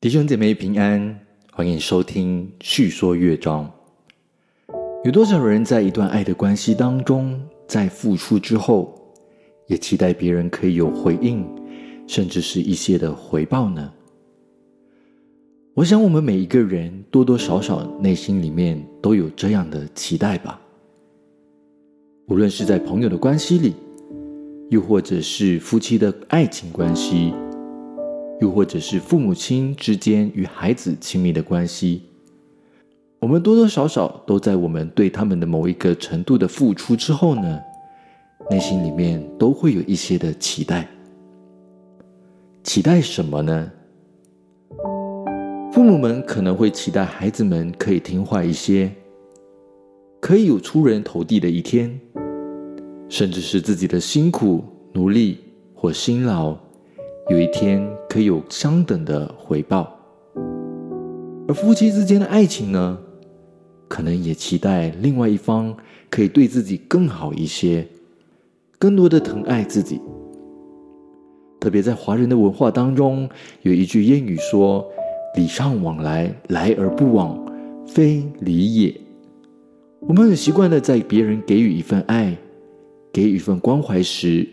弟兄姐妹平安，欢迎收听叙说乐章。有多少人在一段爱的关系当中，在付出之后，也期待别人可以有回应，甚至是一些的回报呢？我想，我们每一个人多多少少内心里面都有这样的期待吧。无论是在朋友的关系里，又或者是夫妻的爱情关系。又或者是父母亲之间与孩子亲密的关系，我们多多少少都在我们对他们的某一个程度的付出之后呢，内心里面都会有一些的期待。期待什么呢？父母们可能会期待孩子们可以听话一些，可以有出人头地的一天，甚至是自己的辛苦努力或辛劳。有一天可以有相等的回报，而夫妻之间的爱情呢，可能也期待另外一方可以对自己更好一些，更多的疼爱自己。特别在华人的文化当中，有一句谚语说：“礼尚往来，来而不往，非礼也。”我们很习惯的在别人给予一份爱、给予一份关怀时。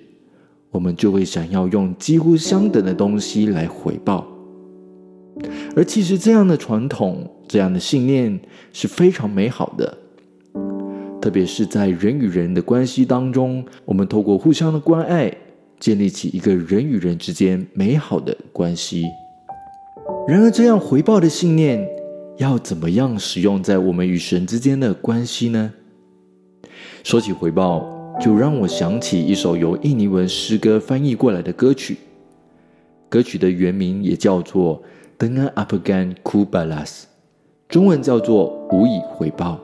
我们就会想要用几乎相等的东西来回报，而其实这样的传统、这样的信念是非常美好的。特别是在人与人的关系当中，我们透过互相的关爱，建立起一个人与人之间美好的关系。然而，这样回报的信念要怎么样使用在我们与神之间的关系呢？说起回报。就让我想起一首由印尼文诗歌翻译过来的歌曲，歌曲的原名也叫做《Dengan Apagan Kubalas》，中文叫做“无以回报”。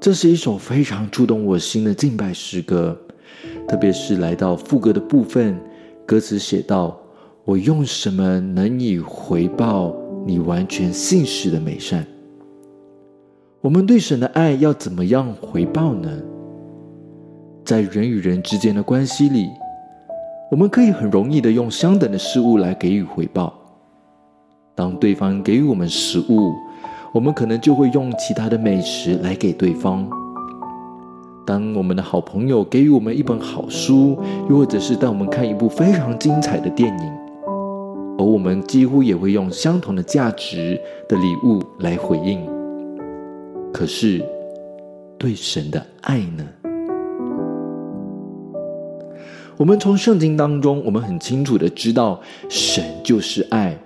这是一首非常触动我心的敬拜诗歌，特别是来到副歌的部分，歌词写道：“我用什么能以回报你完全信实的美善？”我们对神的爱要怎么样回报呢？在人与人之间的关系里，我们可以很容易的用相等的事物来给予回报。当对方给予我们食物，我们可能就会用其他的美食来给对方。当我们的好朋友给予我们一本好书，又或者是带我们看一部非常精彩的电影，而我们几乎也会用相同的价值的礼物来回应。可是，对神的爱呢？我们从圣经当中，我们很清楚的知道，神就是爱。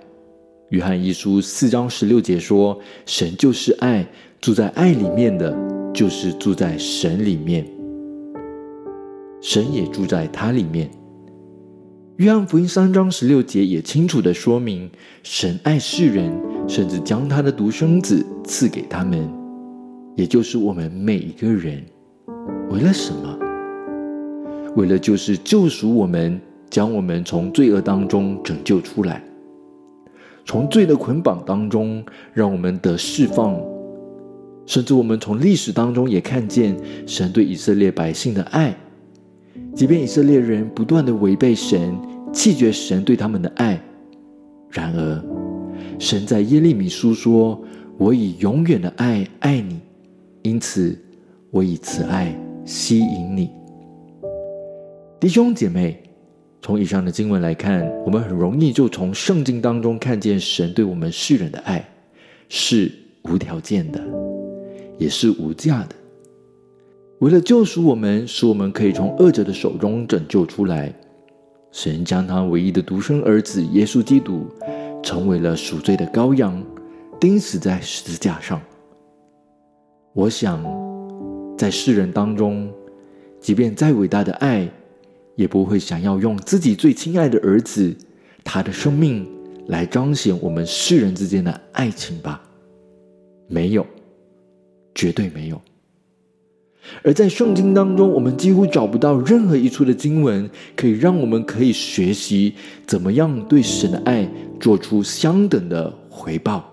约翰一书四章十六节说：“神就是爱，住在爱里面的，就是住在神里面，神也住在他里面。”约翰福音三章十六节也清楚的说明，神爱世人，甚至将他的独生子赐给他们，也就是我们每一个人。为了什么？为了就是救赎我们，将我们从罪恶当中拯救出来，从罪的捆绑当中让我们得释放，甚至我们从历史当中也看见神对以色列百姓的爱，即便以色列人不断的违背神，弃绝神对他们的爱，然而神在耶利米书说：“我以永远的爱爱你，因此我以慈爱吸引你。”弟兄姐妹，从以上的经文来看，我们很容易就从圣经当中看见神对我们世人的爱是无条件的，也是无价的。为了救赎我们，使我们可以从恶者的手中拯救出来，神将他唯一的独生儿子耶稣基督成为了赎罪的羔羊，钉死在十字架上。我想，在世人当中，即便再伟大的爱，也不会想要用自己最亲爱的儿子，他的生命来彰显我们世人之间的爱情吧？没有，绝对没有。而在圣经当中，我们几乎找不到任何一处的经文，可以让我们可以学习怎么样对神的爱做出相等的回报。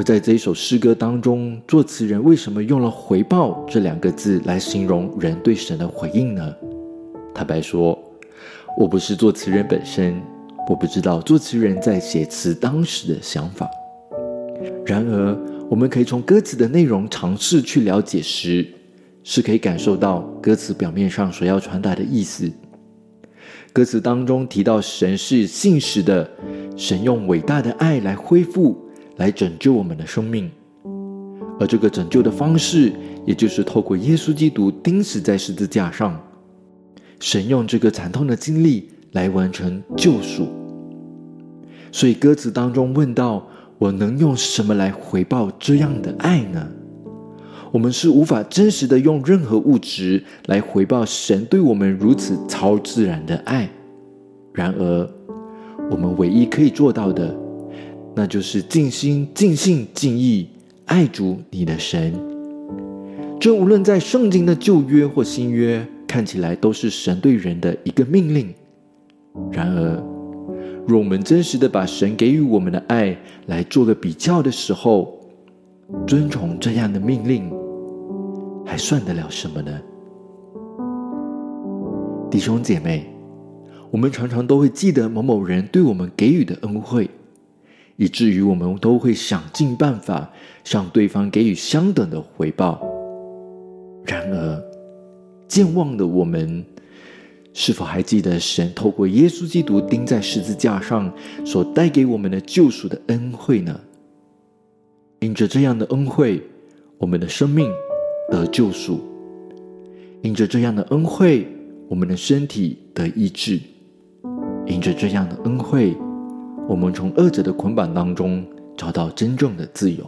而在这一首诗歌当中，作词人为什么用了“回报”这两个字来形容人对神的回应呢？坦白说，我不是作词人本身，我不知道作词人在写词当时的想法。然而，我们可以从歌词的内容尝试去了解时，是可以感受到歌词表面上所要传达的意思。歌词当中提到神是信实的，神用伟大的爱来恢复、来拯救我们的生命，而这个拯救的方式，也就是透过耶稣基督钉死在十字架上，神用这个惨痛的经历来完成救赎。所以歌词当中问到：“我能用什么来回报这样的爱呢？”我们是无法真实的用任何物质来回报神对我们如此超自然的爱。然而，我们唯一可以做到的，那就是尽心、尽性、尽意爱主你的神。这无论在圣经的旧约或新约，看起来都是神对人的一个命令。然而，若我们真实的把神给予我们的爱来做个比较的时候，遵从这样的命令，还算得了什么呢？弟兄姐妹，我们常常都会记得某某人对我们给予的恩惠，以至于我们都会想尽办法向对方给予相等的回报。然而，健忘的我们，是否还记得神透过耶稣基督钉在十字架上所带给我们的救赎的恩惠呢？因着这样的恩惠，我们的生命得救赎；因着这样的恩惠，我们的身体得医治；因着这样的恩惠，我们从恶者的捆绑当中找到真正的自由。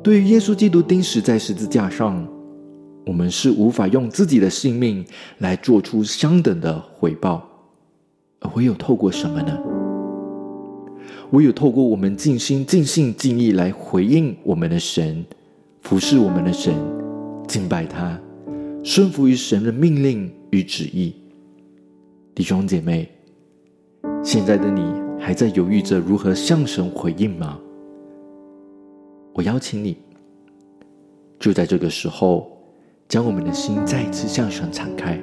对于耶稣基督钉死在十字架上，我们是无法用自己的性命来做出相等的回报，而唯有透过什么呢？唯有透过我们尽心、尽性、尽意来回应我们的神，服侍我们的神，敬拜他，顺服于神的命令与旨意。弟兄姐妹，现在的你还在犹豫着如何向神回应吗？我邀请你，就在这个时候，将我们的心再一次向神敞开。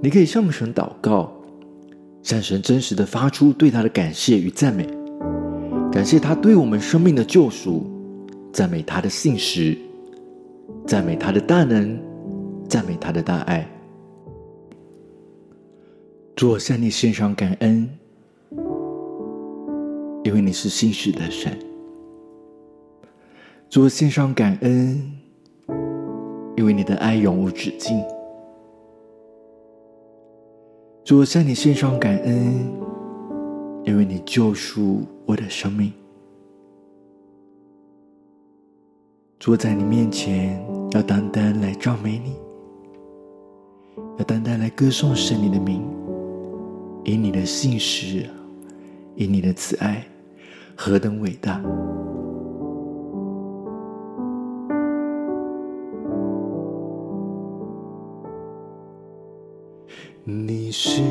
你可以向神祷告。向神真实的发出对他的感谢与赞美，感谢他对我们生命的救赎，赞美他的信实，赞美他的大能，赞美他的大爱。主，我向你献上感恩，因为你是信实的神。主，我献上感恩，因为你的爱永无止境。主，我向你献上感恩，因为你救赎我的生命。坐在你面前，要单单来赞美你，要单单来歌颂神你的名，以你的信实，以你的慈爱，何等伟大！你是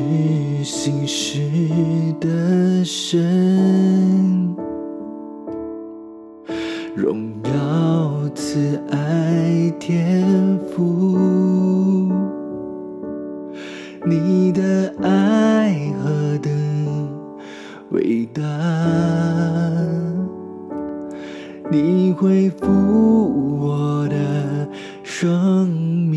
心事的神，荣耀慈爱天赋，我的生命。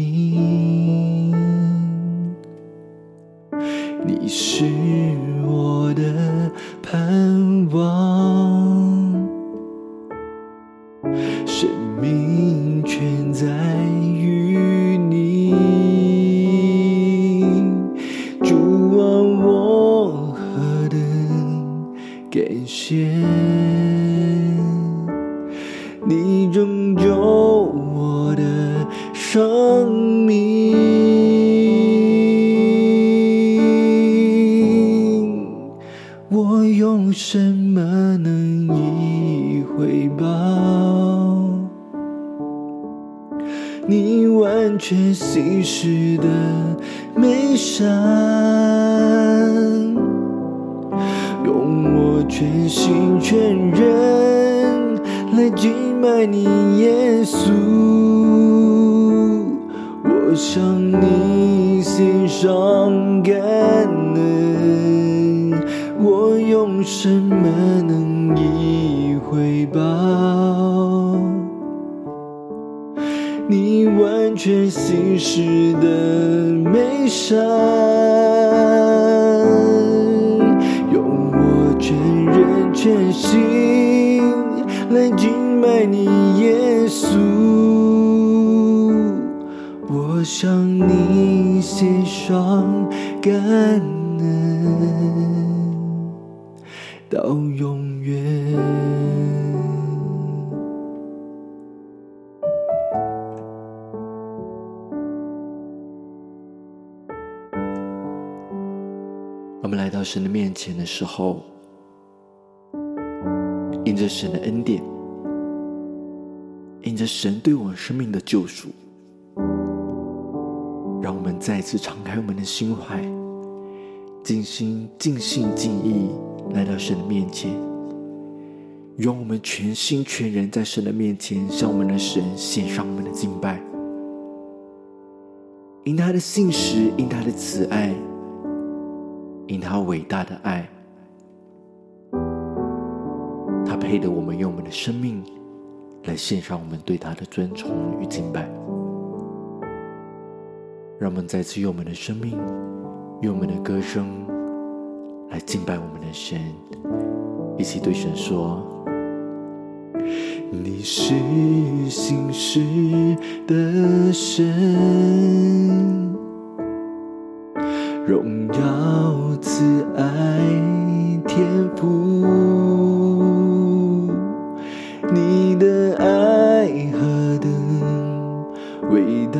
完全心事的美善？用我全心全人来敬拜你，耶稣。我向你献上感恩。我用什么能以回报你完全心事的美善？用我全人全心来敬拜你，耶稣。我向你献上感恩。到永远。我们来到神的面前的时候，因着神的恩典，因着神对我们生命的救赎，让我们再次敞开我们的心怀，尽心、尽心、尽意。来到神的面前，用我们全心全人在神的面前向我们的神献上我们的敬拜，因他的信实，因他的慈爱，因他伟大的爱，他配得我们用我们的生命来献上我们对他的尊崇与敬拜。让我们再次用我们的生命，用我们的歌声。来敬拜我们的神，一起对神说：“你是心事的神，荣耀慈爱天赋，你的爱何等伟大，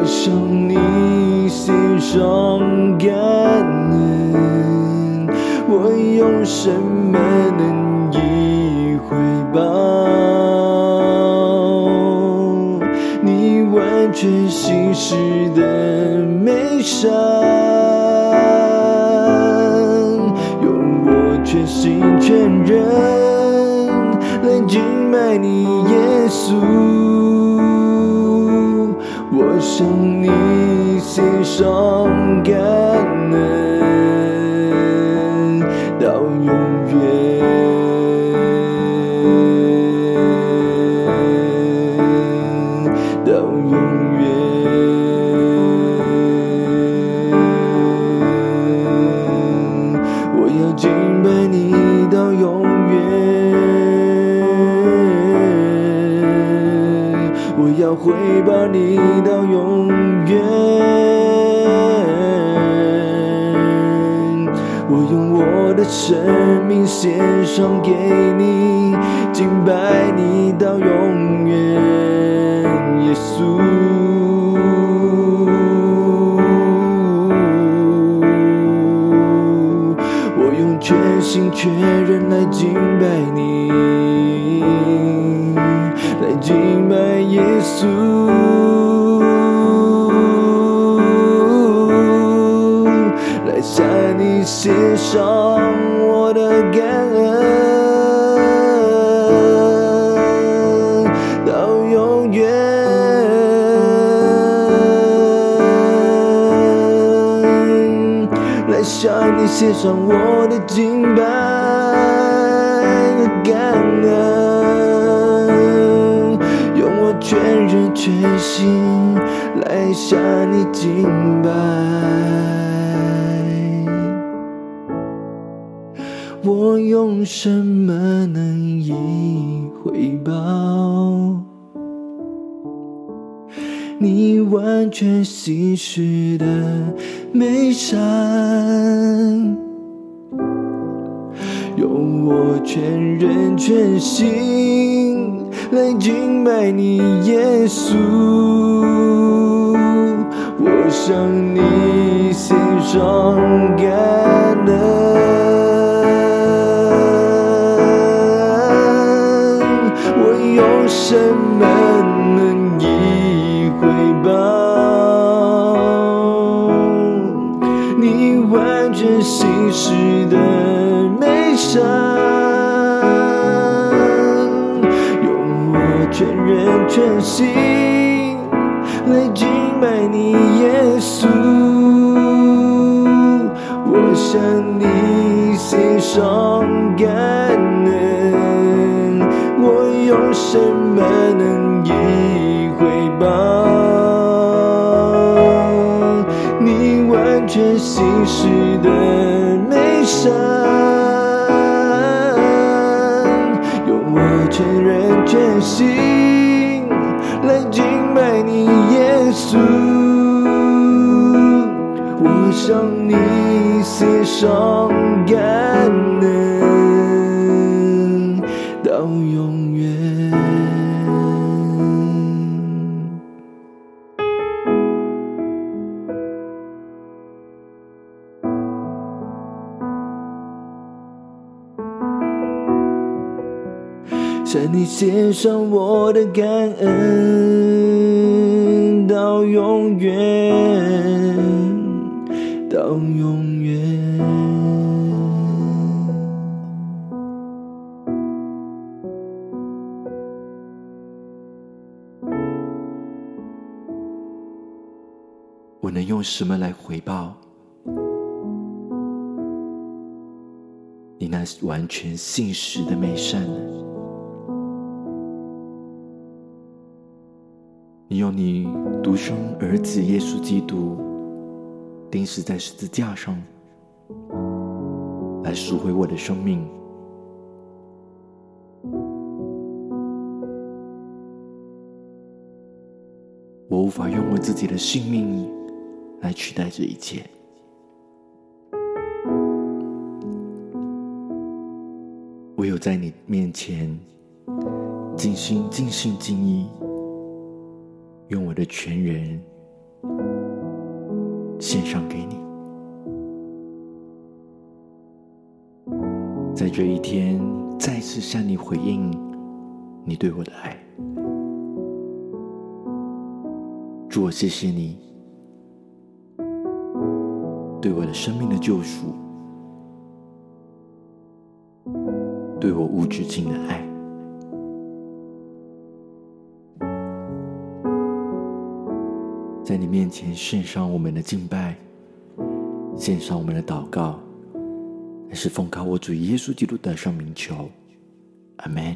爱上你心上感恩，我用什么能以回报你完全心事的美善？献却仍来敬拜向你献上我的敬拜和感恩，用我全人全心来向你敬拜。我用什么能以回报完全心事的美善？用我全人全心来敬拜你，耶稣。我向你献上感恩，我用什么全人全心来敬拜你，耶稣。我向你献上感恩，我用什么能以回报你完全心事的美善？用我全人全心向你献上感恩，到永远。向你献上我的感恩，我能用什么来回报你那完全信实的美善呢？你用你独生儿子耶稣基督钉死在十字架上，来赎回我的生命。我无法用我自己的性命来取代这一切。唯有在你面前尽心、尽心、尽意，用我的全人献上给你。在这一天，再次向你回应你对我的爱。主，我谢谢你对我的生命的救赎，对我无止境的爱。在你面前献上我们的敬拜，献上我们的祷告，乃是奉靠我主耶稣基督的圣名求，阿门。